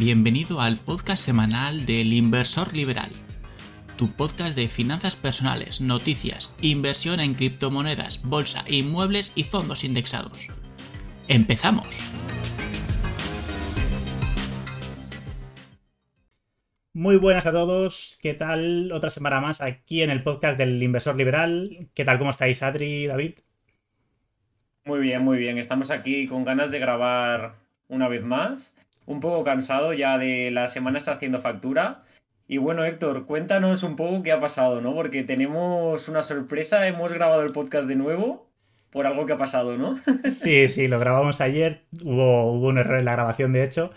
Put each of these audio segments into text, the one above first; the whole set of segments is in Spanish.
Bienvenido al podcast semanal del Inversor Liberal, tu podcast de finanzas personales, noticias, inversión en criptomonedas, bolsa, inmuebles y fondos indexados. ¡Empezamos! Muy buenas a todos, ¿qué tal? Otra semana más aquí en el podcast del Inversor Liberal. ¿Qué tal? ¿Cómo estáis, Adri, David? Muy bien, muy bien. Estamos aquí con ganas de grabar una vez más un poco cansado ya de la semana está haciendo factura. Y bueno, Héctor, cuéntanos un poco qué ha pasado, ¿no? Porque tenemos una sorpresa, hemos grabado el podcast de nuevo por algo que ha pasado, ¿no? Sí, sí, lo grabamos ayer, hubo, hubo un error en la grabación, de hecho,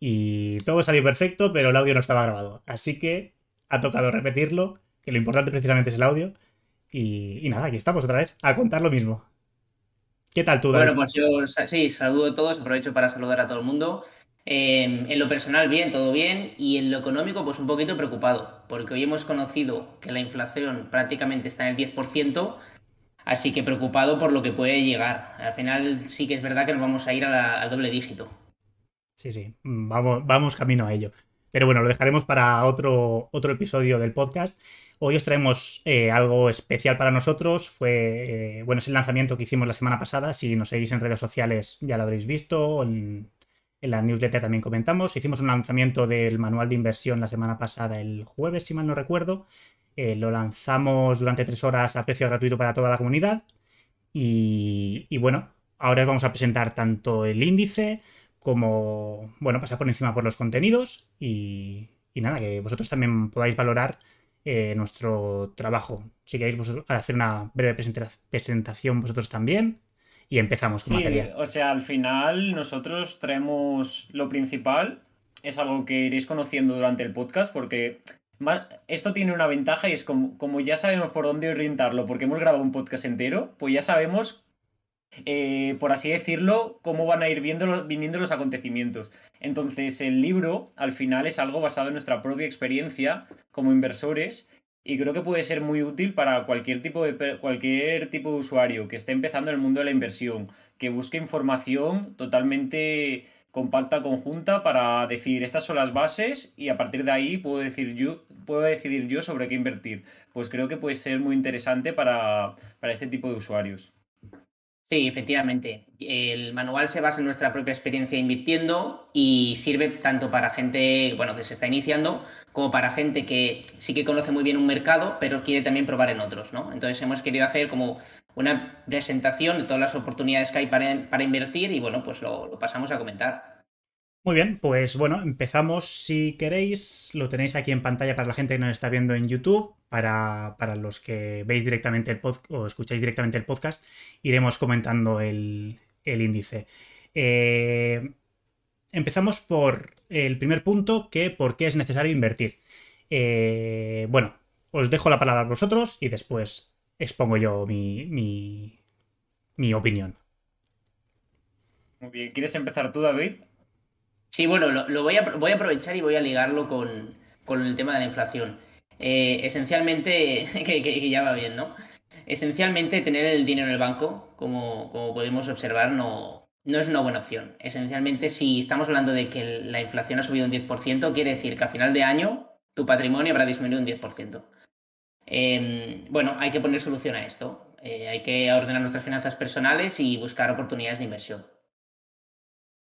y todo salió perfecto, pero el audio no estaba grabado. Así que ha tocado repetirlo, que lo importante precisamente es el audio. Y, nada, aquí estamos otra vez, a contar lo mismo. ¿Qué tal tú, David? Bueno, pues yo sí, saludo a todos, aprovecho para saludar a todo el mundo. Em, en lo personal, bien, todo bien. Y en lo económico, pues un poquito preocupado, porque hoy hemos conocido que la inflación prácticamente está en el 10%, así que preocupado por lo que puede llegar. Al final sí que es verdad que nos vamos a ir al doble dígito. Sí, sí, vamos, vamos camino a ello. Pero bueno, lo dejaremos para otro, otro episodio del podcast. Hoy os traemos eh, algo especial para nosotros. Fue, eh, bueno, es el lanzamiento que hicimos la semana pasada. Si nos seguís en redes sociales ya lo habréis visto. En la newsletter también comentamos. Hicimos un lanzamiento del manual de inversión la semana pasada, el jueves, si mal no recuerdo. Eh, lo lanzamos durante tres horas a precio gratuito para toda la comunidad. Y, bueno, ahora os vamos a presentar tanto el índice como, bueno, pasar por encima por los contenidos y, nada, que vosotros también podáis valorar eh, nuestro trabajo. Si queréis hacer una breve presentación vosotros también y empezamos con sí, O sea, al final nosotros traemos lo principal, es algo que iréis conociendo durante el podcast porque esto tiene una ventaja y es como, como ya sabemos por dónde orientarlo porque hemos grabado un podcast entero, pues ya sabemos, eh, por así decirlo, cómo van a ir viendo viniendo los acontecimientos. Entonces el libro al final es algo basado en nuestra propia experiencia como inversores y creo que puede ser muy útil para cualquier tipo de, cualquier tipo de usuario que esté empezando en el mundo de la inversión, que busque información totalmente compacta, conjunta, para decir estas son las bases y a partir de ahí puedo, decir yo, puedo decidir yo sobre qué invertir. Pues creo que puede ser muy interesante para, para este tipo de usuarios. Sí, efectivamente. El manual se basa en nuestra propia experiencia invirtiendo y sirve tanto para gente bueno, que se está iniciando como para gente que sí que conoce muy bien un mercado, pero quiere también probar en otros. ¿no? Entonces hemos querido hacer como una presentación de todas las oportunidades que hay para, invertir y bueno, pues lo pasamos a comentar. Muy bien, pues bueno, empezamos si queréis. Lo tenéis aquí en pantalla para la gente que nos está viendo en YouTube. Para, los que veis directamente el podcast o escucháis directamente el podcast, iremos comentando el, índice. Eh, empezamos por el primer punto, que por qué es necesario invertir. Eh, bueno, os dejo la palabra a vosotros y después expongo yo mi, mi, mi opinión. Muy bien, ¿quieres empezar tú, David? Sí, bueno, lo, voy, a, voy, a, aprovechar y voy a ligarlo con, el tema de la inflación. Eh, esencialmente, que, ya va bien, ¿no? Esencialmente, tener el dinero en el banco, como, como podemos observar, no, no es una buena opción. Esencialmente, si estamos hablando de que la inflación ha subido un 10%, quiere decir que a final de año tu patrimonio habrá disminuido un 10%. Em, bueno, hay que poner solución a esto. Eh, hay que ordenar nuestras finanzas personales y buscar oportunidades de inversión.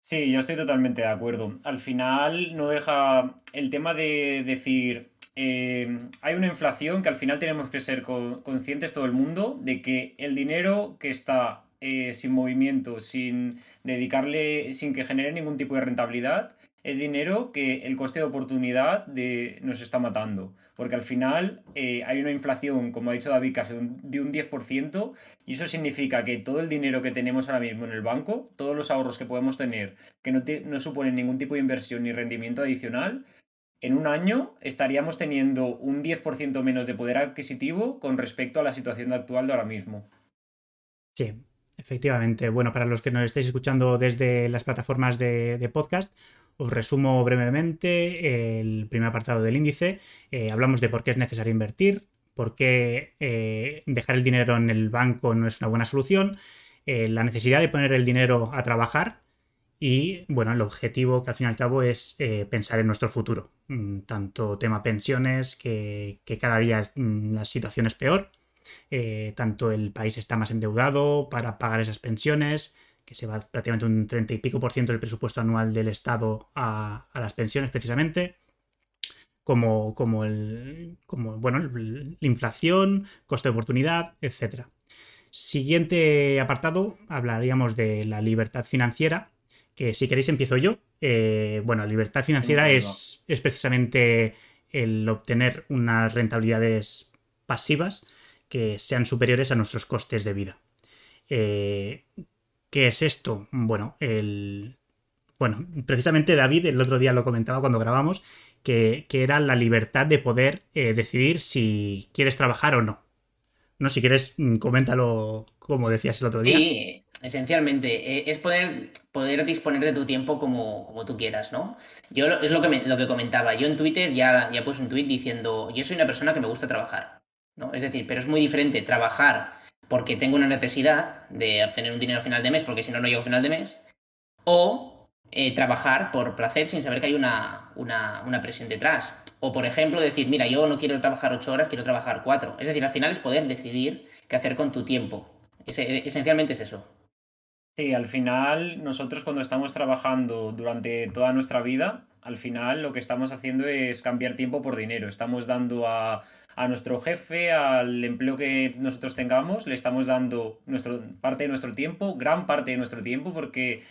Sí, yo estoy totalmente de acuerdo. Al final no deja el tema de decir, eh, hay una inflación que al final tenemos que ser conscientes todo el mundo de que el dinero que está eh, sin movimiento, sin dedicarle, sin que genere ningún tipo de rentabilidad, es dinero que el coste de oportunidad de, nos está matando. Porque al final eh, hay una inflación, como ha dicho David, casi de un 10%, y eso significa que todo el dinero que tenemos ahora mismo en el banco, todos los ahorros que podemos tener, que no, no suponen ningún tipo de inversión ni rendimiento adicional, en un año estaríamos teniendo un 10% menos de poder adquisitivo con respecto a la situación actual de ahora mismo. Sí, efectivamente. Bueno, para los que nos estéis escuchando desde las plataformas de podcast, os resumo brevemente el primer apartado del índice. Eh, hablamos de por qué es necesario invertir, por qué eh, dejar el dinero en el banco no es una buena solución, eh, la necesidad de poner el dinero a trabajar Y bueno, el objetivo que al fin y al cabo es pensar en nuestro futuro. Mm, tanto tema pensiones, que, cada día mm, la situación es peor. Eh, tanto el país está más endeudado para pagar esas pensiones, que se va prácticamente un 30 y pico por ciento del presupuesto anual del Estado a, las pensiones precisamente. Como, como, el, como bueno, la inflación, coste de oportunidad, etc. Siguiente apartado, hablaríamos de la libertad financiera que si queréis empiezo yo. Eh, bueno, libertad financiera es, es, precisamente el obtener unas rentabilidades pasivas que sean superiores a nuestros costes de vida. Eh, ¿Qué es esto? Bueno, el, bueno, precisamente David el otro día lo comentaba cuando grabamos, que, era la libertad de poder eh, decidir si quieres trabajar o no. No, si quieres, mm, coméntalo como decías el otro día. Sí, esencialmente. Eh, es poder, poder disponer de tu tiempo como, como tú quieras, ¿no? Yo es lo que, lo que comentaba. Yo en Twitter ya, ya puse un tweet diciendo, yo soy una persona que me gusta trabajar, Es decir, pero es muy diferente trabajar porque tengo una necesidad de obtener un dinero a final de mes, porque si no, no llego a final de mes, o eh, trabajar por placer sin saber que hay una, una, una presión detrás. O, por ejemplo, decir, mira, yo no quiero trabajar ocho horas, quiero trabajar cuatro. Es decir, al final es poder decidir qué hacer con tu tiempo. esencialmente es eso. Sí, al final nosotros cuando estamos trabajando durante toda nuestra vida, al final lo que estamos haciendo es cambiar tiempo por dinero. Estamos dando a, a nuestro jefe, al empleo que nosotros tengamos, le estamos dando parte de nuestro tiempo, gran parte de nuestro tiempo, porque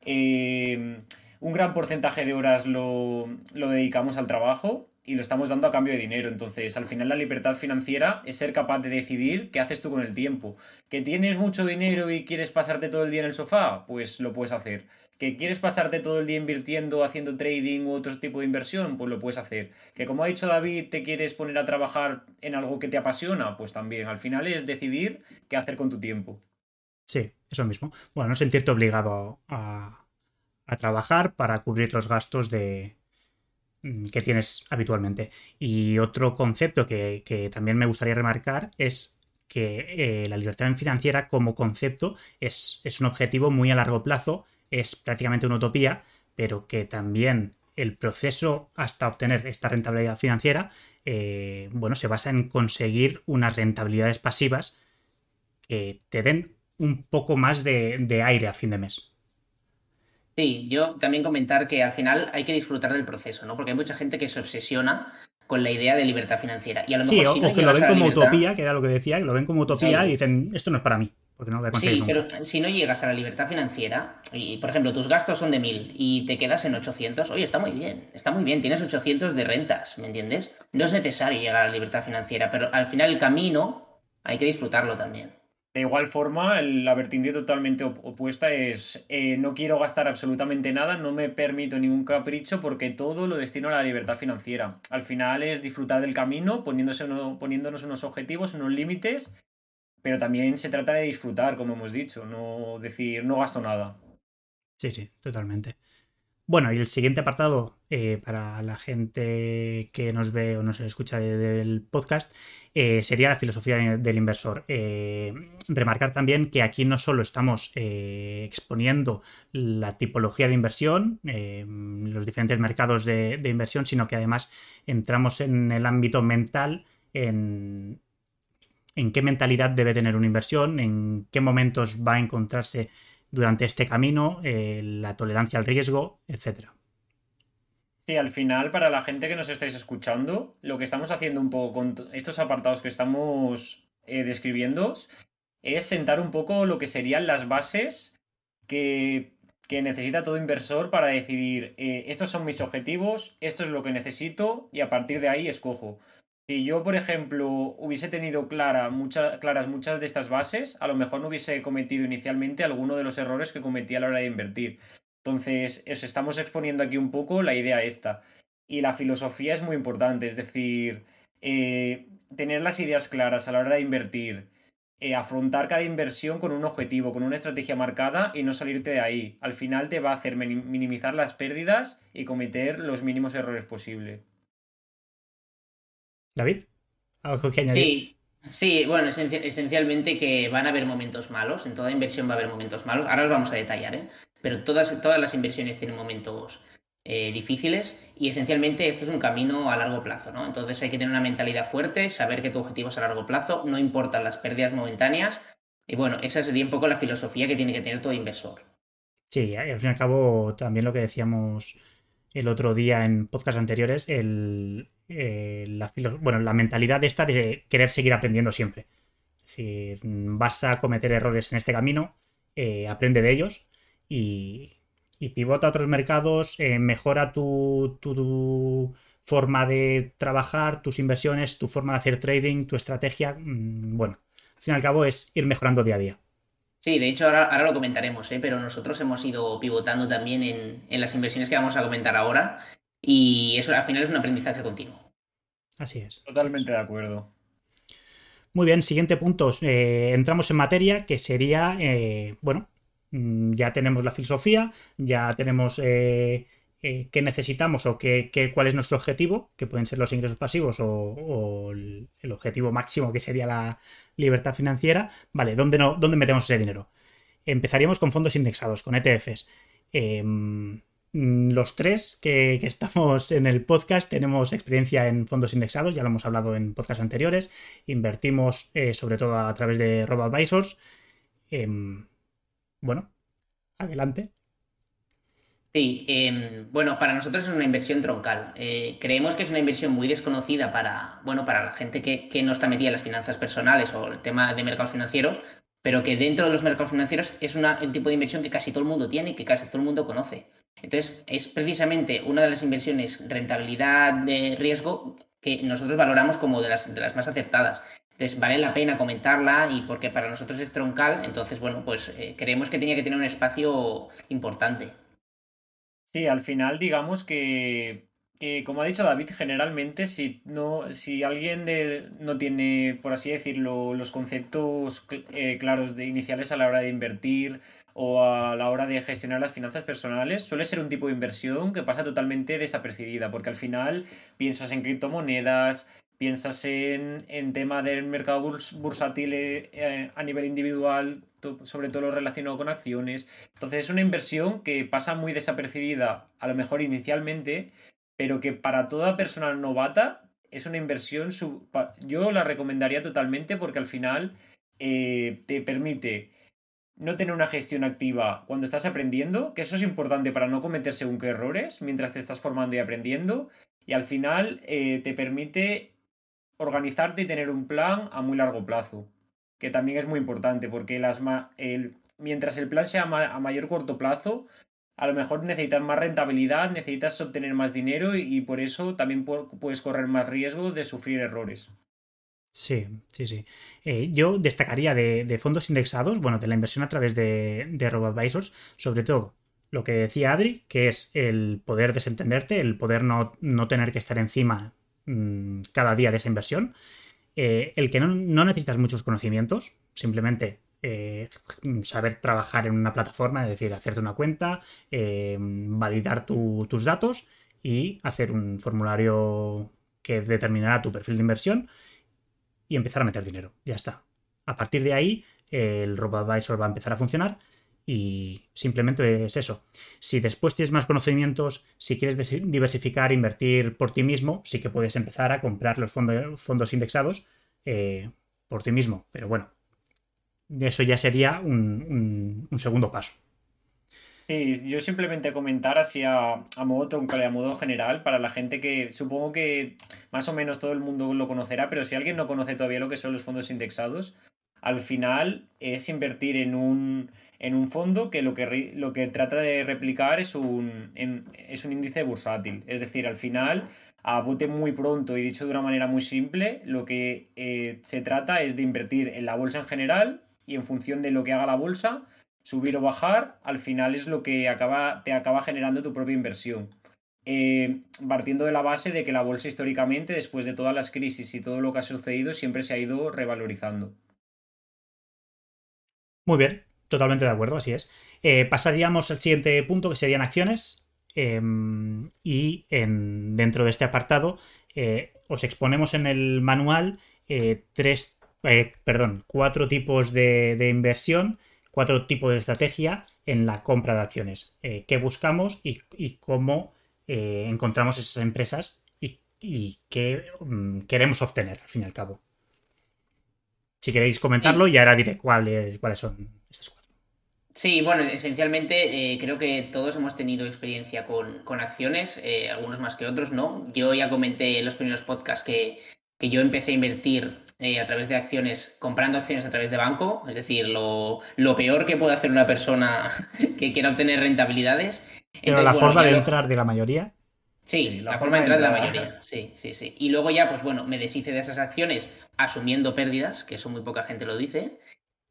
eh, un gran porcentaje de horas lo, dedicamos al trabajo y lo estamos dando a cambio de dinero. Entonces, al final la libertad financiera es ser capaz de decidir qué haces tú con el tiempo. ¿Que tienes mucho dinero y quieres pasarte todo el día en el sofá? Pues lo puedes hacer. ¿Que quieres pasarte todo el día invirtiendo, haciendo trading u otro tipo de inversión? Pues lo puedes hacer. ¿Que como ha dicho David, te quieres poner a trabajar en algo que te apasiona? Pues también. Al final es decidir qué hacer con tu tiempo. Sí, eso mismo. Bueno, no sentirte obligado a, a trabajar para cubrir los gastos de, que tienes habitualmente. Y otro concepto que, también me gustaría remarcar es que eh, la libertad financiera como concepto es, es, un objetivo muy a largo plazo, es prácticamente una utopía, pero que también el proceso hasta obtener esta rentabilidad financiera, eh, bueno, se basa en conseguir unas rentabilidades pasivas que te den un poco más de aire a fin de mes. Sí, yo también comentar que al final hay que disfrutar del proceso, ¿no? Porque hay mucha gente que se obsesiona con la idea de libertad financiera. Y a lo mejor, sí, o, que lo ven como utopía, que era lo que decía, que lo ven como utopía y dicen, esto no es para mí, porque no lo voy a conseguir Sí, pero si no llegas a la libertad financiera, y por ejemplo, tus gastos son de 1000 y te quedas en 800, oye, está muy bien, está muy bien, tienes 800 de rentas, ¿me entiendes? No es necesario llegar a la libertad financiera, pero al final el camino hay que disfrutarlo también. De igual forma, la vertiente totalmente opuesta es eh, no quiero gastar absolutamente nada, no me permito ningún capricho porque todo lo destino a la libertad financiera. Al final es disfrutar del camino, poniéndose poniéndonos unos objetivos, unos límites, pero también se trata de disfrutar, como hemos dicho, no decir no gasto nada. Sí, sí, totalmente. Bueno, y el siguiente apartado eh, para la gente que nos ve o nos escucha del podcast eh, sería la filosofía del inversor. Eh, remarcar también que aquí no solo estamos exponiendo la tipología de inversión, los diferentes mercados de, inversión, sino que además entramos en el ámbito mental, en, en qué mentalidad debe tener una inversión, en qué momentos va a encontrarse durante este camino, eh, la tolerancia al riesgo, etc. Sí, al final, para la gente que nos estáis escuchando, lo que estamos haciendo un poco con estos apartados que estamos eh, describiendo es sentar un poco lo que serían las bases que, necesita todo inversor para decidir, eh, estos son mis objetivos, esto es lo que necesito y a partir de ahí escojo. Si yo, por ejemplo, hubiese tenido clara, claras muchas de estas bases, a lo mejor no hubiese cometido inicialmente alguno de los errores que cometí a la hora de invertir. Entonces, os estamos exponiendo aquí un poco la idea esta. Y la filosofía es muy importante, es decir, eh, tener las ideas claras a la hora de invertir, eh, afrontar cada inversión con un objetivo, con una estrategia marcada y no salirte de ahí. Al final te va a hacer minimizar las pérdidas y cometer los mínimos errores posibles. David, ¿algo que añadir? Sí, sí bueno, esencialmente que van a haber momentos malos, en toda inversión va a haber momentos malos, ahora los vamos a detallar, ¿eh? pero todas, todas las inversiones tienen momentos eh, difíciles y esencialmente esto es un camino a largo plazo, ¿no? Entonces hay que tener una mentalidad fuerte, saber que tu objetivo es a largo plazo, no importan las pérdidas momentáneas y bueno, esa sería un poco la filosofía que tiene que tener todo inversor. Sí, al fin y al cabo también lo que decíamos el otro día en podcast anteriores, el, eh, la, bueno, la mentalidad esta de querer seguir aprendiendo siempre. Es decir, vas a cometer errores en este camino, eh, aprende de ellos y, pivota a otros mercados, eh, mejora tu, tu, forma de trabajar, tus inversiones, tu forma de hacer trading, tu estrategia. Mm, bueno, al fin y al cabo es ir mejorando día a día. Sí, de hecho ahora, lo comentaremos, ¿eh? pero nosotros hemos ido pivotando también en, las inversiones que vamos a comentar ahora y eso al final es un aprendizaje continuo. Así es. Totalmente de acuerdo. Muy bien, siguiente punto. Eh, entramos en materia que sería, eh, bueno, mm, ya tenemos la filosofía, ya tenemos qué necesitamos o qué, cuál es nuestro objetivo, que pueden ser los ingresos pasivos o, el, objetivo máximo que sería la, libertad financiera, vale, ¿dónde, no, ¿dónde metemos ese dinero? Empezaríamos con fondos indexados, con ETFs. Em, los tres que, estamos en el podcast tenemos experiencia en fondos indexados, ya lo hemos hablado en podcasts anteriores. Invertimos eh, sobre todo a través de RoboAdvisors. Em, bueno, adelante. Sí, em, bueno, para nosotros es una inversión troncal. Eh, creemos que es una inversión muy desconocida para, bueno, para la gente que, no está metida en las finanzas personales o el tema de mercados financieros, pero que dentro de los mercados financieros es un tipo de inversión que casi todo el mundo tiene y que casi todo el mundo conoce. Entonces, es precisamente una de las inversiones rentabilidad de riesgo que nosotros valoramos como de las, de las más acertadas. Entonces, vale la pena comentarla y porque para nosotros es troncal, entonces, bueno, pues eh, creemos que tenía que tener un espacio importante. Sí, al final digamos que, como ha dicho David, generalmente si no, si alguien no tiene, por así decirlo, los conceptos eh, claros de iniciales a la hora de invertir o a la hora de gestionar las finanzas personales, suele ser un tipo de inversión que pasa totalmente desapercibida, porque al final piensas en criptomonedas, piensas en, en tema del mercado bursátil eh, eh, a nivel individual, sobre todo lo relacionado con acciones. Entonces es una inversión que pasa muy desapercibida, a lo mejor inicialmente, pero que para toda persona novata es una inversión, yo la recomendaría totalmente porque al final eh, te permite no tener una gestión activa cuando estás aprendiendo, que eso es importante para no cometer según qué errores mientras te estás formando y aprendiendo, y al final te permite organizarte y tener un plan a muy largo plazo, que también es muy importante, porque las el, mientras el plan sea a mayor corto plazo, a lo mejor necesitas más rentabilidad, necesitas obtener más dinero y, por eso también puedes correr más riesgo de sufrir errores. Sí, sí, sí. Eh, yo destacaría de, fondos indexados, bueno, de la inversión a través de, de RoboAdvisors, sobre todo lo que decía Adri, que es el poder desentenderte, el poder no, no tener que estar encima Mm, cada día de esa inversión. Eh, el que no, necesitas muchos conocimientos, simplemente eh, saber trabajar en una plataforma, es decir, hacerte una cuenta, eh, validar tus datos y hacer un formulario que determinará tu perfil de inversión y empezar a meter dinero. Ya está. A partir de ahí, el RoboAdvisor va a empezar a funcionar y simplemente es eso. Si después tienes más conocimientos, si quieres diversificar, invertir por ti mismo, sí que puedes empezar a comprar los fondos indexados eh, por ti mismo. Pero bueno, eso ya sería un, segundo paso. Sí, yo simplemente comentar así a, modo troncal a modo general para la gente que supongo que más o menos todo el mundo lo conocerá, pero si alguien no conoce todavía lo que son los fondos indexados, al final es invertir en un, en un fondo que lo que, lo que trata de replicar es un, es un índice bursátil. Es decir, al final, a bote muy pronto y dicho de una manera muy simple, lo que eh, se trata es de invertir en la bolsa en general y en función de lo que haga la bolsa, subir o bajar, al final es lo que te acaba generando tu propia inversión. Eh, partiendo de la base de que la bolsa históricamente, después de todas las crisis y todo lo que ha sucedido, siempre se ha ido revalorizando. Muy bien, Totalmente de acuerdo, así es. Eh, pasaríamos al siguiente punto, que serían acciones. Em, y en, dentro de este apartado eh, os exponemos en el manual eh, perdón, cuatro tipos de, inversión, cuatro tipos de estrategia en la compra de acciones. Eh, ¿Qué buscamos y, cómo eh, encontramos esas empresas y, qué mm, queremos obtener, al fin y al cabo? Si queréis comentarlo, y ahora diré cuáles, cuáles son estas cuatro. Sí, bueno, esencialmente eh, creo que todos hemos tenido experiencia con, con acciones, algunos más que otros, ¿no? Yo ya comenté en los primeros podcasts que que yo empecé a invertir eh, a través de acciones, comprando acciones a través de banco, es decir, lo, peor que puede hacer una persona que quiera obtener rentabilidades. Pero la forma de entrar de la mayoría. Sí, la, forma de entrar de la mayoría. Sí, sí, sí. Y luego ya, pues bueno, me deshice de esas acciones asumiendo pérdidas, que eso muy poca gente lo dice,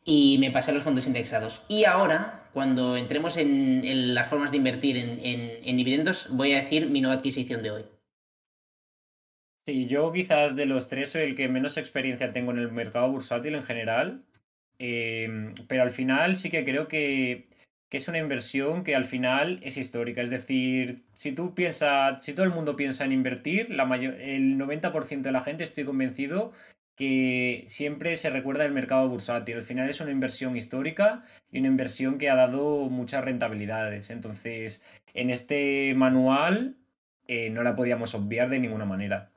y me pasé a los fondos indexados. Y ahora, cuando entremos en, las formas de invertir en dividendos, voy a decir mi nueva adquisición de hoy. Sí, yo quizás de los tres soy el que menos experiencia tengo en el mercado bursátil en general, em, pero al final sí que creo que, es una inversión que al final es histórica. Es decir, si tú piensas, si todo el mundo piensa en invertir, la mayor, el 90% de la gente estoy convencido que siempre se recuerda el mercado bursátil. Al final es una inversión histórica y una inversión que ha dado muchas rentabilidades. Entonces, en este manual eh, no la podíamos obviar de ninguna manera.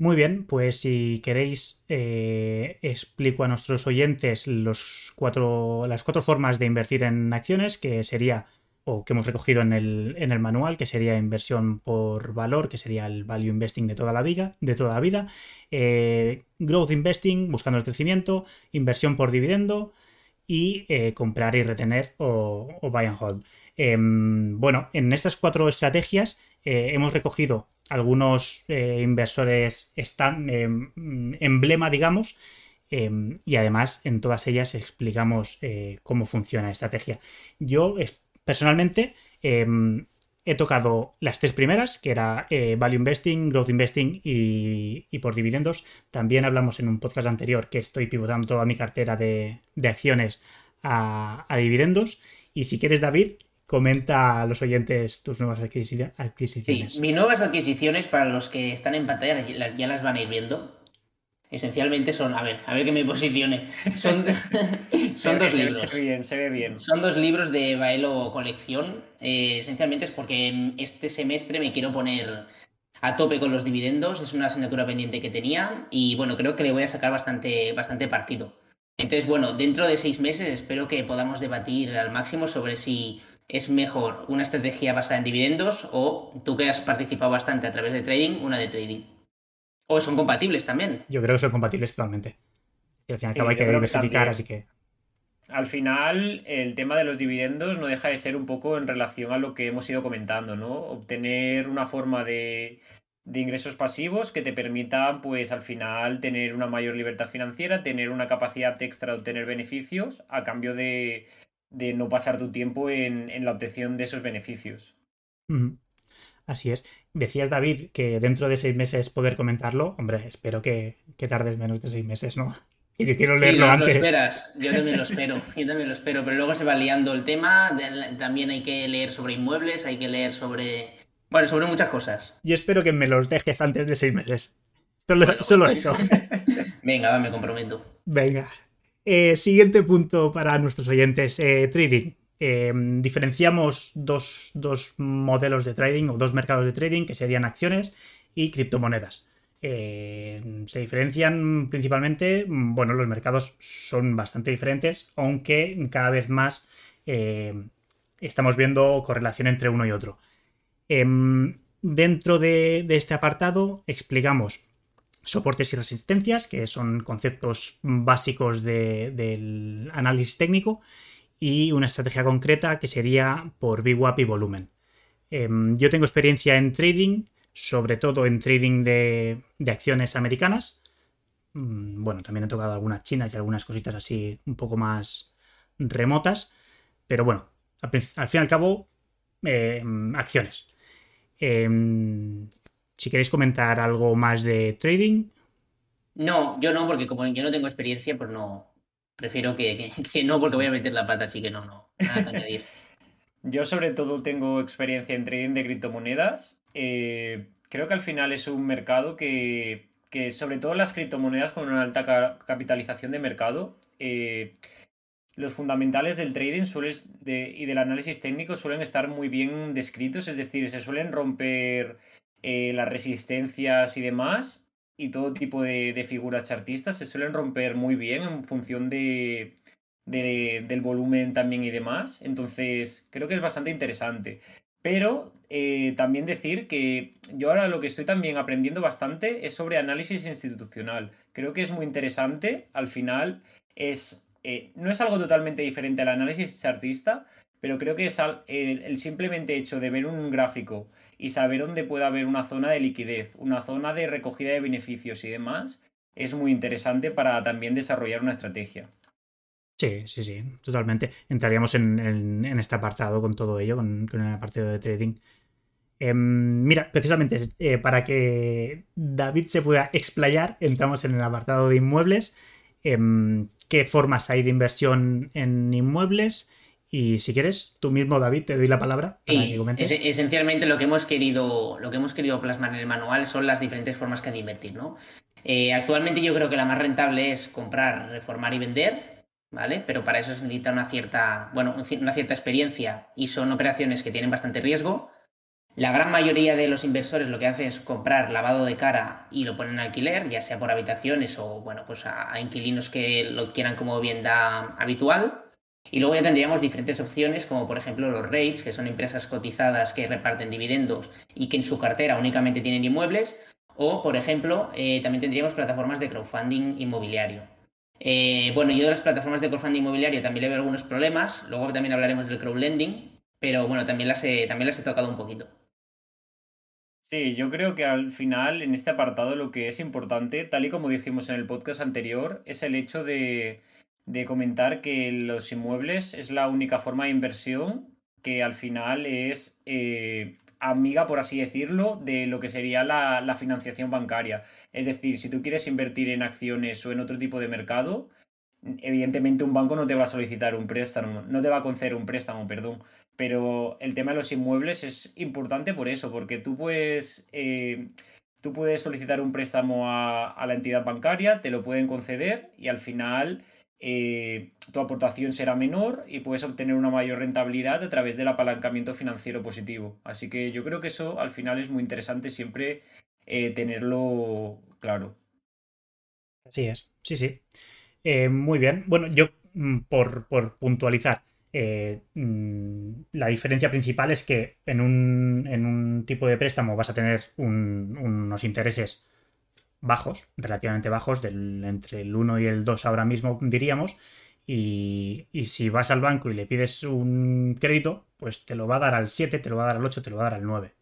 Muy bien, pues si queréis, eh, explico a nuestros oyentes las cuatro formas de invertir en acciones, que sería, o que hemos recogido en el, en el manual, que sería inversión por valor, que sería el value investing de toda la vida, de toda la vida eh, growth investing, buscando el crecimiento, inversión por dividendo y eh, comprar y retener o, buy and hold. Em, bueno, en estas cuatro estrategias hemos recogido algunos eh, inversores están em, emblema, digamos, em, y además en todas ellas explicamos eh, cómo funciona la estrategia. Yo personalmente he tocado las tres primeras, que era eh, Value Investing, Growth Investing y, por dividendos. También hablamos en un podcast anterior que estoy pivotando toda mi cartera de, acciones a dividendos. Y si quieres, David, comenta a los oyentes tus nuevas adquisiciones. Sí, mis nuevas adquisiciones, para los que están en pantalla, ya las van a ir viendo. Esencialmente son, a ver, a ver que me posicione. Son, son dos libros. Se ve bien, se ve bien. Son dos libros de Baelo Colección. Eh, esencialmente es porque este semestre me quiero poner a tope con los dividendos. Es una asignatura pendiente que tenía y bueno, creo que le voy a sacar bastante, bastante partido. Entonces, bueno, dentro de seis meses espero que podamos debatir al máximo sobre si es mejor una estrategia basada en dividendos o tú que has participado bastante a través de trading, una de trading. O son compatibles también. Yo creo que son compatibles totalmente. al final hay que diversificar, así que. Al final, el tema de los dividendos no deja de ser un poco en relación a lo que hemos ido comentando, ¿no? Obtener una forma de, de ingresos pasivos que te permitan, pues al final, tener una mayor libertad financiera, tener una capacidad extra de obtener beneficios a cambio de, de no pasar tu tiempo en, la obtención de esos beneficios. Así es. Decías, David, que dentro de seis meses poder comentarlo. Hombre, espero que, tardes menos de seis meses, ¿no? Y que quiero leerlo sí, antes. Lo esperas. Yo también lo espero. Yo también lo espero. Pero luego se va liando el tema. También hay que leer sobre inmuebles, hay que leer sobre. Bueno, sobre muchas cosas. Y espero que me los dejes antes de seis meses. Solo, eso. Venga, me comprometo. Venga. Eh, siguiente punto para nuestros oyentes, eh, trading. Eh, diferenciamos dos, modelos de trading o dos mercados de trading que serían acciones y criptomonedas. se diferencian principalmente, bueno, los mercados son bastante diferentes, aunque cada vez más estamos viendo correlación entre uno y otro. Em, dentro de este apartado explicamos soportes y resistencias, que son conceptos básicos del análisis técnico, y una estrategia concreta que sería por VWAP y volumen. Em, yo tengo experiencia en trading, sobre todo en trading de, acciones americanas. Mm, bueno, también he tocado algunas chinas y algunas cositas así un poco más remotas. Pero bueno, al, fin y al cabo, em, acciones. Em, si queréis comentar algo más de trading. No, yo no, porque como yo no tengo experiencia, pues no. Prefiero que, no, porque voy a meter la pata, así que no, no. Nada que añadir. yo sobre todo tengo experiencia en trading de criptomonedas. Eh, creo que al final es un mercado que, sobre todo las criptomonedas con una alta capitalización de mercado, eh, los fundamentales del trading suelen, y del análisis técnico suelen estar muy bien descritos, es decir, se suelen romper eh, las resistencias y demás, y todo tipo de, figuras chartistas se suelen romper muy bien en función de, del volumen también y demás. Entonces, creo que es bastante interesante. Pero eh, también decir que yo ahora lo que estoy también aprendiendo bastante es sobre análisis institucional. Creo que es muy interesante. Al final es eh, no es algo totalmente diferente al análisis chartista, pero creo que es el, simplemente hecho de ver un gráfico y saber dónde puede haber una zona de liquidez, una zona de recogida de beneficios y demás, es muy interesante para también desarrollar una estrategia. Sí, sí, sí, totalmente. Entraríamos en, este apartado con todo ello, con, el apartado de trading. Em, mira, precisamente eh, para que David se pueda explayar, entramos en el apartado de inmuebles. Em, qué formas hay de inversión en inmuebles. Y si quieres, tú mismo, David, te doy la palabra para que comentes. esencialmente lo que hemos querido, lo que hemos querido plasmar en el manual son las diferentes formas que hay de invertir, ¿no? Eh, actualmente yo creo que la más rentable es comprar, reformar y vender, ¿vale? Pero para eso se necesita una cierta, bueno, una cierta experiencia y son operaciones que tienen bastante riesgo. La gran mayoría de los inversores lo que hacen es comprar lavado de cara y lo ponen en alquiler, ya sea por habitaciones o bueno, pues a, inquilinos que lo quieran como vivienda habitual. Y luego ya tendríamos diferentes opciones, como por ejemplo los REITs, que son empresas cotizadas que reparten dividendos y que en su cartera únicamente tienen inmuebles. O, por ejemplo, eh, también tendríamos plataformas de crowdfunding inmobiliario. Eh, bueno, yo de las plataformas de crowdfunding inmobiliario también le veo algunos problemas. Luego también hablaremos del crowdlending, pero bueno, también las también las he tocado un poquito. Sí, yo creo que al final en este apartado lo que es importante, tal y como dijimos en el podcast anterior, es el hecho de, comentar que los inmuebles es la única forma de inversión que al final es eh, amiga, por así decirlo, de lo que sería la, la financiación bancaria. Es decir, si tú quieres invertir en acciones o en otro tipo de mercado, evidentemente un banco no te va a solicitar un préstamo, no te va a conceder un préstamo, perdón. Pero el tema de los inmuebles es importante por eso, porque tú puedes, eh, tú puedes solicitar un préstamo a, la entidad bancaria, te lo pueden conceder y al final eh, tu aportación será menor y puedes obtener una mayor rentabilidad a través del apalancamiento financiero positivo. Así que yo creo que eso al final es muy interesante siempre eh, tenerlo claro. Así es, sí, sí. muy bien. Bueno, yo mm, por, por puntualizar, eh, mm, la diferencia principal es que en un, tipo de préstamo vas a tener unos intereses bajos, relativamente bajos, del, entre el 1 y el 2 ahora mismo diríamos, y, si vas al banco y le pides un crédito, pues te lo va a dar al 7, te lo va a dar al 8, te lo va a dar al 9.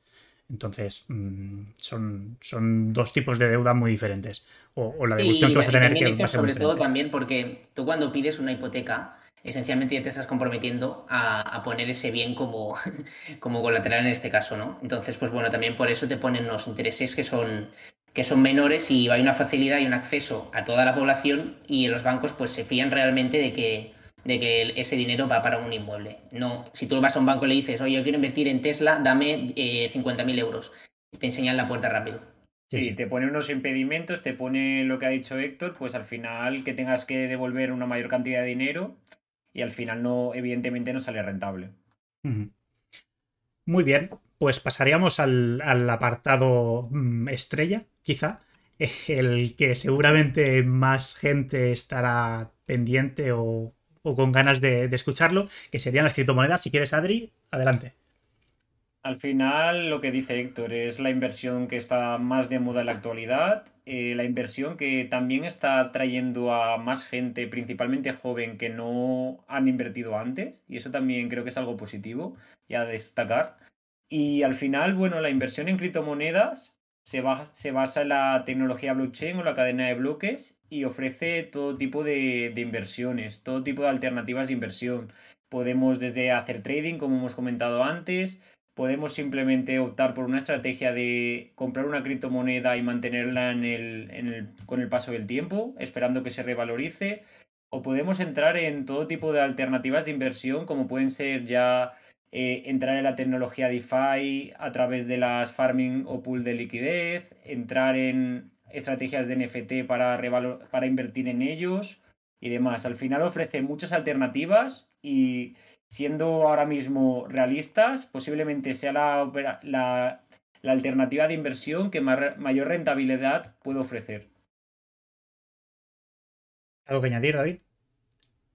Entonces, mm, son, son dos tipos de deuda muy diferentes. O, la devolución que vas a tener que va a ser Sobre todo también porque tú cuando pides una hipoteca, esencialmente ya te estás comprometiendo a, poner ese bien como, como colateral en este caso, ¿no? Entonces, pues bueno, también por eso te ponen los intereses que son, que son menores y hay una facilidad y un acceso a toda la población y los bancos pues se fían realmente de que, de que ese dinero va para un inmueble. No, si tú vas a un banco y le dices, oye, yo quiero invertir en Tesla, dame eh, 50.000 euros. Te enseñan la puerta rápido. Sí, te pone unos impedimentos, te pone lo que ha dicho Héctor, pues al final que tengas que devolver una mayor cantidad de dinero y al final no, evidentemente no sale rentable. Muy bien, pues pasaríamos al, apartado mm, estrella, quizá, el que seguramente más gente estará pendiente o, con ganas de, de, escucharlo, que serían las criptomonedas. Si quieres, Adri, adelante. Al final, lo que dice Héctor es la inversión que está más de moda en la actualidad, eh, la inversión que también está trayendo a más gente, principalmente joven, que no han invertido antes, y eso también creo que es algo positivo y a destacar. Y al final, bueno, la inversión en criptomonedas se, se basa en la tecnología blockchain o la cadena de bloques y ofrece todo tipo de, de inversiones, todo tipo de alternativas de inversión. Podemos desde hacer trading, como hemos comentado antes, podemos simplemente optar por una estrategia de comprar una criptomoneda y mantenerla en el, con el paso del tiempo, esperando que se revalorice, o podemos entrar en todo tipo de alternativas de inversión, como pueden ser ya eh, entrar en la tecnología DeFi a través de las farming o pool de liquidez, entrar en estrategias de NFT para, para invertir en ellos, y demás. Al final ofrece muchas alternativas y siendo ahora mismo realistas, posiblemente sea la, la, alternativa de inversión que mayor rentabilidad puede ofrecer. ¿Algo que añadir, David?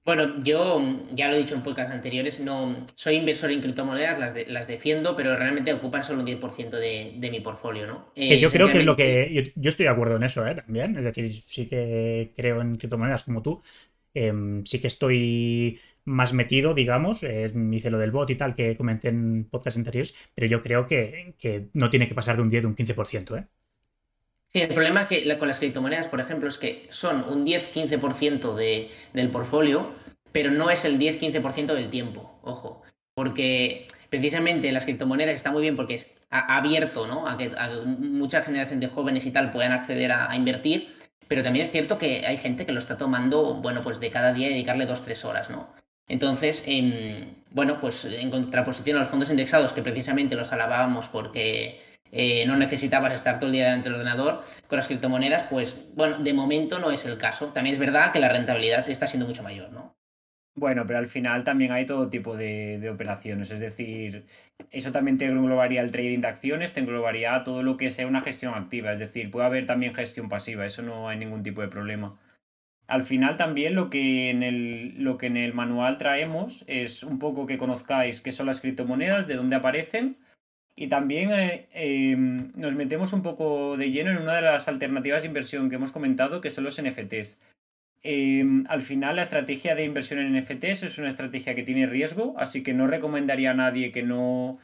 Bueno, yo ya lo he dicho en podcasts anteriores, no soy inversor en criptomonedas, las, las defiendo, pero realmente ocupan solo un 10% de, de mi portfolio, ¿no? que yo creo que es lo que. Yo, estoy de acuerdo en eso, ¿eh? También. Es decir, sí que creo en criptomonedas como tú. Em, sí que estoy más metido, digamos. Eh, hice lo del bot y tal que comenté en podcasts anteriores, pero yo creo que, que no tiene que pasar de un 10 de un 15%, ¿eh? Sí, el problema que con las criptomonedas, por ejemplo, es que son un 10-15% de, del portfolio, pero no es el 10-15% del tiempo, ojo. Porque precisamente las criptomonedas está muy bien porque es, abierto ¿no? a que mucha generación de jóvenes y tal puedan acceder a, invertir, pero también es cierto que hay gente que lo está tomando, bueno, pues de cada día dedicarle 2-3 horas, ¿no? Entonces, bueno, pues en contraposición a los fondos indexados, que precisamente los alabábamos porque eh, no necesitabas estar todo el día delante del ordenador, con las criptomonedas, pues bueno, de momento no es el caso. También es verdad que la rentabilidad está siendo mucho mayor, ¿no? Bueno, pero al final también hay todo tipo de, operaciones, es decir, eso también te englobaría el trading de acciones, te englobaría todo lo que sea una gestión activa, es decir, puede haber también gestión pasiva, eso no hay ningún tipo de problema. Al final también lo que en el, lo que en el manual traemos es un poco que conozcáis qué son las criptomonedas, de dónde aparecen, y también eh, em, nos metemos un poco de lleno en una de las alternativas de inversión que hemos comentado, que son los NFTs. Em, al final, la estrategia de inversión en NFTs es una estrategia que tiene riesgo, así que no recomendaría a nadie que no,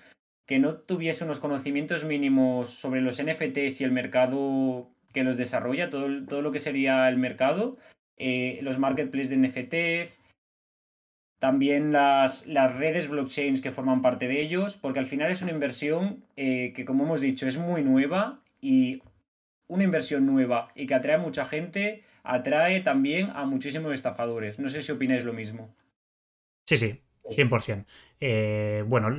que no tuviese unos conocimientos mínimos sobre los NFTs y el mercado que los desarrolla, todo, todo lo que sería el mercado, eh, los marketplaces de NFTs, también las, las, redes blockchains que forman parte de ellos, porque al final es una inversión eh, que, como hemos dicho, es muy nueva y una inversión nueva y que atrae a mucha gente, atrae también a muchísimos estafadores. No sé si opináis lo mismo. Sí, sí, 100%. Eh, bueno,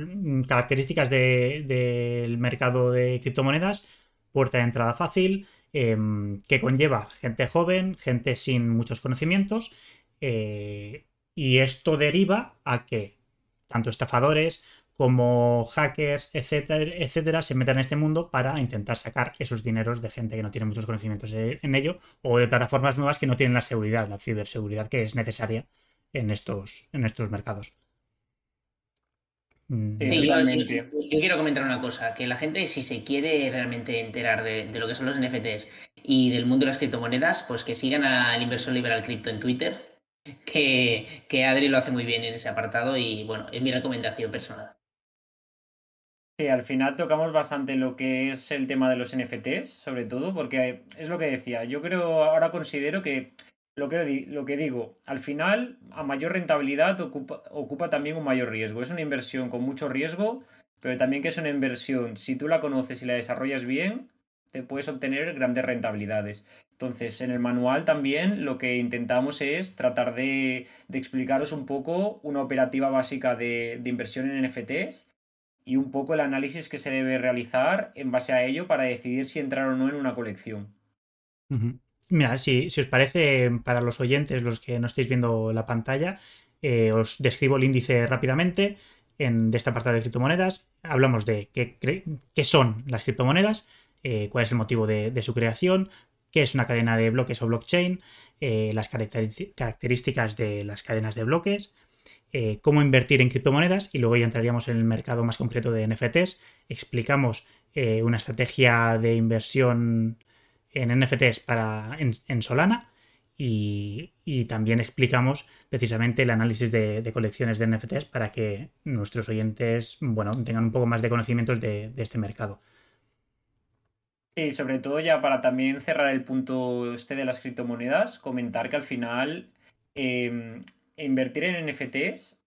características del mercado de criptomonedas, puerta de entrada fácil, em, que conlleva gente joven, gente sin muchos conocimientos. Eh, y esto deriva a que tanto estafadores como hackers, etcétera, etcétera, se metan en este mundo para intentar sacar esos dineros de gente que no tiene muchos conocimientos en ello o de plataformas nuevas que no tienen la seguridad, la ciberseguridad que es necesaria en estos, en estos mercados. Mm. Sí, yo, quiero comentar una cosa, que la gente si se quiere realmente enterar de, de, lo que son los NFTs y del mundo de las criptomonedas, pues que sigan al inversor liberal cripto en Twitter, que, Adri lo hace muy bien en ese apartado y bueno, es mi recomendación personal. Sí, al final tocamos bastante lo que es el tema de los NFTs, sobre todo, porque es lo que decía. Yo creo, ahora considero que lo que, lo que digo, al final, a mayor rentabilidad ocupa, ocupa también un mayor riesgo. Es una inversión con mucho riesgo, pero también que es una inversión, si tú la conoces y la desarrollas bien, te puedes obtener grandes rentabilidades. Entonces, en el manual también lo que intentamos es tratar de, explicaros un poco una operativa básica de, inversión en NFTs y un poco el análisis que se debe realizar en base a ello para decidir si entrar o no en una colección. Mira, si, os parece, para los oyentes, los que no estáis viendo la pantalla, eh, os describo el índice rápidamente en, de esta parte de criptomonedas. Hablamos de qué, qué son las criptomonedas, eh, cuál es el motivo de, su creación, qué es una cadena de bloques o blockchain, eh, las características de las cadenas de bloques, eh, cómo invertir en criptomonedas y luego ya entraríamos en el mercado más concreto de NFTs. Explicamos una estrategia de inversión en NFTs para, en, Solana y, también explicamos precisamente el análisis de, colecciones de NFTs para que nuestros oyentes bueno, tengan un poco más de conocimientos de este mercado. Sí, sobre todo ya para también cerrar el punto este de las criptomonedas, comentar que al final em, invertir en NFTs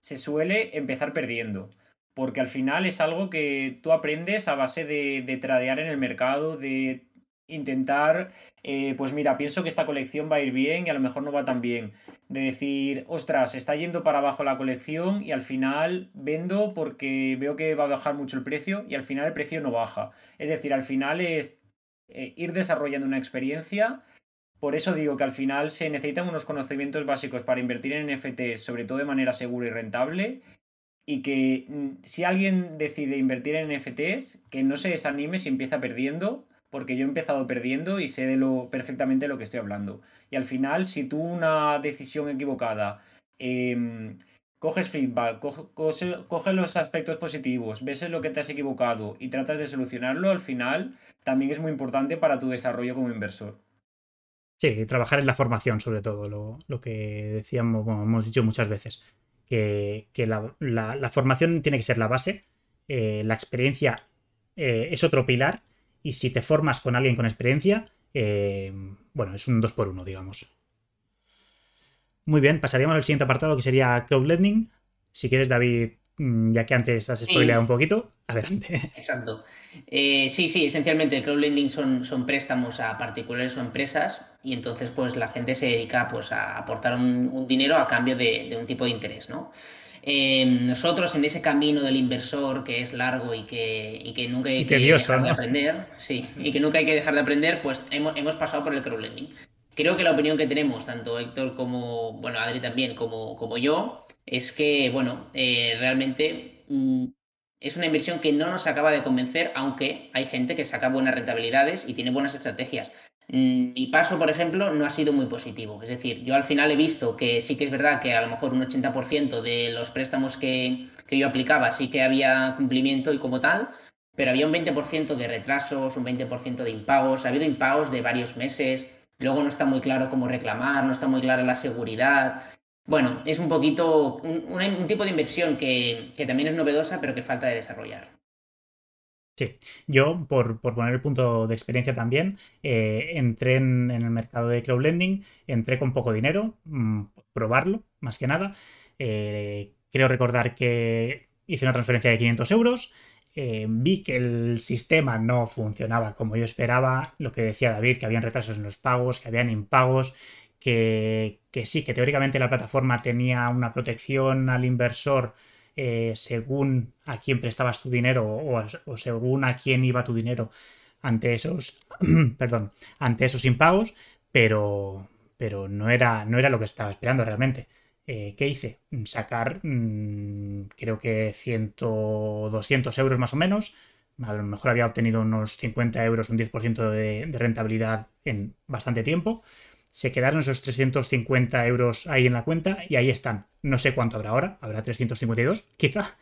se suele empezar perdiendo, porque al final es algo que tú aprendes a base de, de tradear en el mercado, de intentar, eh, pues mira, pienso que esta colección va a ir bien y a lo mejor no va tan bien. De decir, ostras, está yendo para abajo la colección y al final vendo porque veo que va a bajar mucho el precio y al final el precio no baja. Es decir, al final es eh, ir desarrollando una experiencia Por eso digo que al final se necesitan unos conocimientos básicos para invertir en NFT, sobre todo de manera segura y rentable. Y que mm, si alguien decide invertir en NFTs, que no se desanime si empieza perdiendo, porque yo he empezado perdiendo y sé de lo perfectamente lo que estoy hablando. Y al final, si tú una decisión equivocada em, coges feedback, coges los aspectos positivos, ves lo que te has equivocado y tratas de solucionarlo, al final también es muy importante para tu desarrollo como inversor. Sí, trabajar en la formación, sobre todo, lo, que decíamos, hemos dicho muchas veces, que, la, formación tiene que ser la base, eh, la experiencia eh, es otro pilar, y si te formas con alguien con experiencia, eh, bueno, es un 2 por 1 digamos. Muy bien, pasaríamos al siguiente apartado que sería crowdlending. Si quieres, David, mm, ya que antes has spoileado un poquito, adelante. Exacto. Eh, sí, sí, esencialmente el crowdlending son, son préstamos a particulares o empresas y entonces pues la gente se dedica pues a aportar un, dinero a cambio de, un tipo de interés, ¿no? Eh, nosotros en ese camino del inversor que es largo y que, que nunca hay que dejar de aprender, sí, y que nunca hay que dejar de aprender, pues hemos, hemos pasado por el crowdlending creo que la opinión que tenemos, tanto Héctor como, bueno, Adri también, como, como yo, es que, bueno, eh, realmente mm, es una inversión que no nos acaba de convencer, aunque hay gente que saca buenas rentabilidades y tiene buenas estrategias. Mm, mi paso, por ejemplo, no ha sido muy positivo. Es decir, yo al final he visto que sí que es verdad que a lo mejor un 80% de los préstamos que, que yo aplicaba sí que había cumplimiento y como tal, pero había un 20% de retrasos, un 20% de impagos, ha habido impagos de varios meses, Luego no está muy claro cómo reclamar, no está muy clara la seguridad. Bueno, es un poquito un, tipo de inversión que, también es novedosa, pero que falta de desarrollar. Sí, yo por, poner el punto de experiencia también, eh, entré en, el mercado de crowdlending, entré con poco dinero, mm, probarlo, más que nada. Eh, creo recordar que hice una transferencia de 500 euros, eh, vi que el sistema no funcionaba como yo esperaba, lo que decía David, que habían retrasos en los pagos, que habían impagos, que, sí, que teóricamente la plataforma tenía una protección al inversor eh, según a quién prestabas tu dinero o, según a quién iba tu dinero ante esos, perdón, ante esos impagos, pero, pero no, era, no era lo que estaba esperando realmente. Eh, ¿qué hice? Sacar, mm, creo que 100, 200 euros más o menos. A lo mejor había obtenido unos 50 euros, un 10% de, de rentabilidad en bastante tiempo. Se quedaron esos 350 euros ahí en la cuenta y ahí están. No sé cuánto habrá ahora, habrá 352, quizá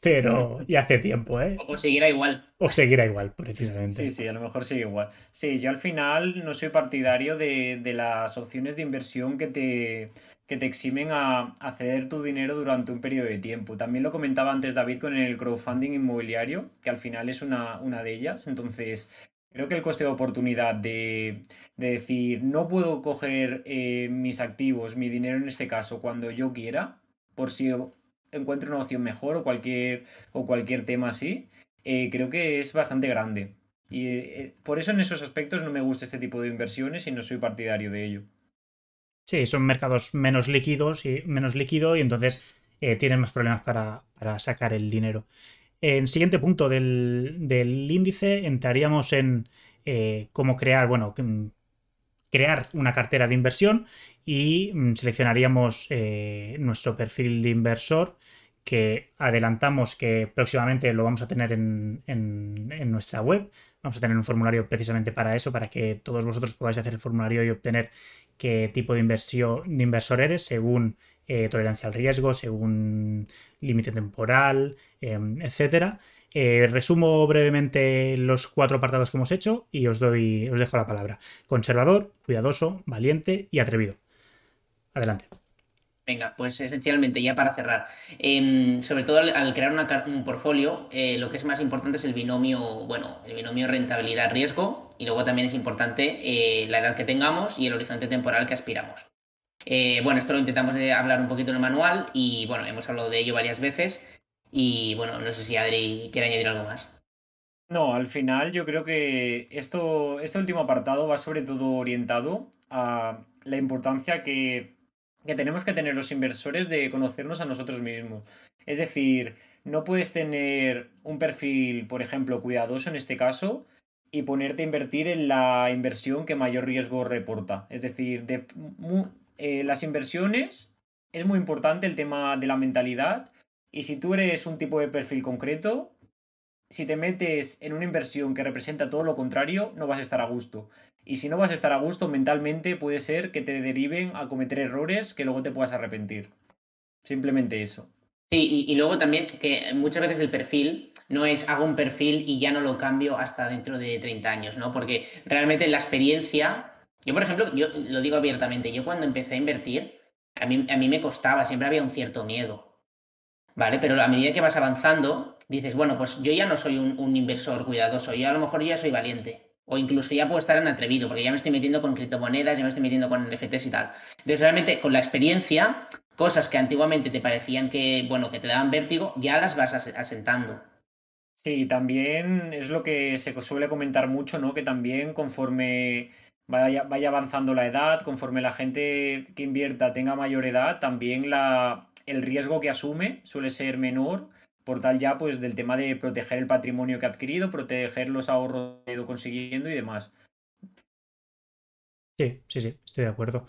pero ya hace tiempo, ¿eh? O seguirá igual. O seguirá igual, precisamente. Sí, sí, a lo mejor sigue igual. Sí, yo al final no soy partidario de, de las opciones de inversión que te, que te eximen a, ceder tu dinero durante un periodo de tiempo. También lo comentaba antes David con el crowdfunding inmobiliario, que al final es una, una de ellas. Entonces, creo que el coste de oportunidad de, decir, no puedo coger eh, mis activos, mi dinero en este caso, cuando yo quiera, por si encuentro una opción mejor o cualquier, o cualquier tema así, eh, creo que es bastante grande. Y eh, por eso en esos aspectos no me gusta este tipo de inversiones y no soy partidario de ello. Sí, son mercados menos líquidos y menos líquido y entonces tienen más problemas para, sacar el dinero. En siguiente punto del, índice entraríamos en eh, cómo crear, bueno, crear una cartera de inversión y mm, seleccionaríamos eh, nuestro perfil de inversor que adelantamos que próximamente lo vamos a tener en, en, nuestra web. Vamos a tener un formulario precisamente para eso, para que todos vosotros podáis hacer el formulario y obtener qué tipo de, inversión, de inversor eres según eh, tolerancia al riesgo, según límite temporal, em, etc. Eh, resumo brevemente los cuatro apartados que hemos hecho y os doy, os dejo la palabra. Conservador, cuidadoso, valiente y atrevido. Adelante. Venga, pues esencialmente, ya para cerrar, em, sobre todo al, crear un portfolio, eh, lo que es más importante es el binomio, bueno, el binomio rentabilidad-riesgo y luego también es importante eh, la edad que tengamos y el horizonte temporal que aspiramos. Eh, bueno, esto lo intentamos hablar un poquito en el manual y bueno, hemos hablado de ello varias veces y bueno, no sé si Adri quiere añadir algo más. No, al final yo creo que esto, este último apartado va sobre todo orientado a la importancia que que tenemos que tener los inversores de conocernos a nosotros mismos. Es decir, no puedes tener un perfil, por ejemplo, cuidadoso en este caso, y ponerte a invertir en la inversión que mayor riesgo reporta. Es decir, de, eh, las inversiones es muy importante el tema de la mentalidad y si tú eres un tipo de perfil concreto, si te metes en una inversión que representa todo lo contrario, no vas a estar a gusto. Y si no vas a estar a gusto mentalmente, puede ser que te deriven a cometer errores que luego te puedas arrepentir. Simplemente eso. Sí, y, luego también que muchas veces el perfil no es hago un perfil y ya no lo cambio hasta dentro de 30 años, ¿no? Porque realmente la experiencia, yo por ejemplo, yo lo digo abiertamente, yo cuando empecé a invertir, a mí, a mí me costaba, siempre había un cierto miedo, ¿vale? Pero a medida que vas avanzando, dices, bueno, pues yo ya no soy un, inversor cuidadoso, yo a lo mejor ya soy valiente o incluso ya puedo estar en atrevido, porque ya me estoy metiendo con criptomonedas, ya me estoy metiendo con NFTs y tal. Entonces, realmente, con la experiencia, cosas que antiguamente te parecían que, bueno, que te daban vértigo, ya las vas asentando. Sí, también es lo que se suele comentar mucho, ¿no? Que también conforme vaya, avanzando la edad, conforme la gente que invierta tenga mayor edad, también la, el riesgo que asume suele ser menor por tal ya pues del tema de proteger el patrimonio que ha adquirido, proteger los ahorros que ha ido consiguiendo y demás. Sí, sí, sí, estoy de acuerdo.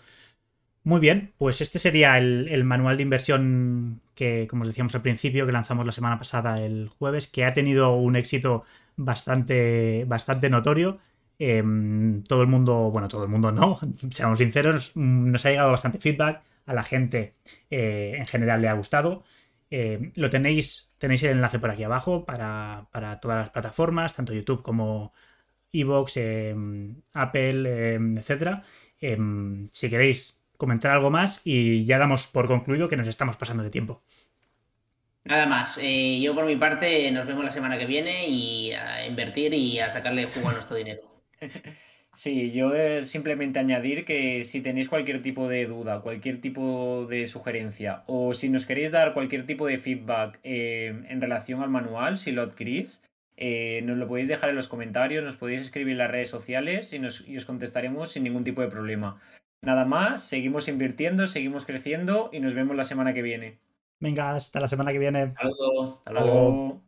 Muy bien, pues este sería el, manual de inversión que, como os decíamos al principio, que lanzamos la semana pasada el jueves, que ha tenido un éxito bastante, bastante notorio. Em, todo el mundo, bueno, todo el mundo no, seamos sinceros, nos ha llegado bastante feedback, a la gente eh, en general le ha gustado. Eh, lo tenéis, tenéis el enlace por aquí abajo para, todas las plataformas, tanto YouTube como Evox, em, Apple, em, etc. Em, si queréis comentar algo más y ya damos por concluido que nos estamos pasando de tiempo. Nada más. Eh, yo por mi parte nos vemos la semana que viene y a invertir y a sacarle jugo a nuestro dinero. Sí, yo simplemente añadir que si tenéis cualquier tipo de duda, cualquier tipo de sugerencia o si nos queréis dar cualquier tipo de feedback eh, en relación al manual, si lo adquirís, eh, nos lo podéis dejar en los comentarios, nos podéis escribir en las redes sociales y, nos, y os contestaremos sin ningún tipo de problema. Nada más, seguimos invirtiendo, seguimos creciendo y nos vemos la semana que viene. Venga, hasta la semana que viene. Hasta luego. Hasta luego.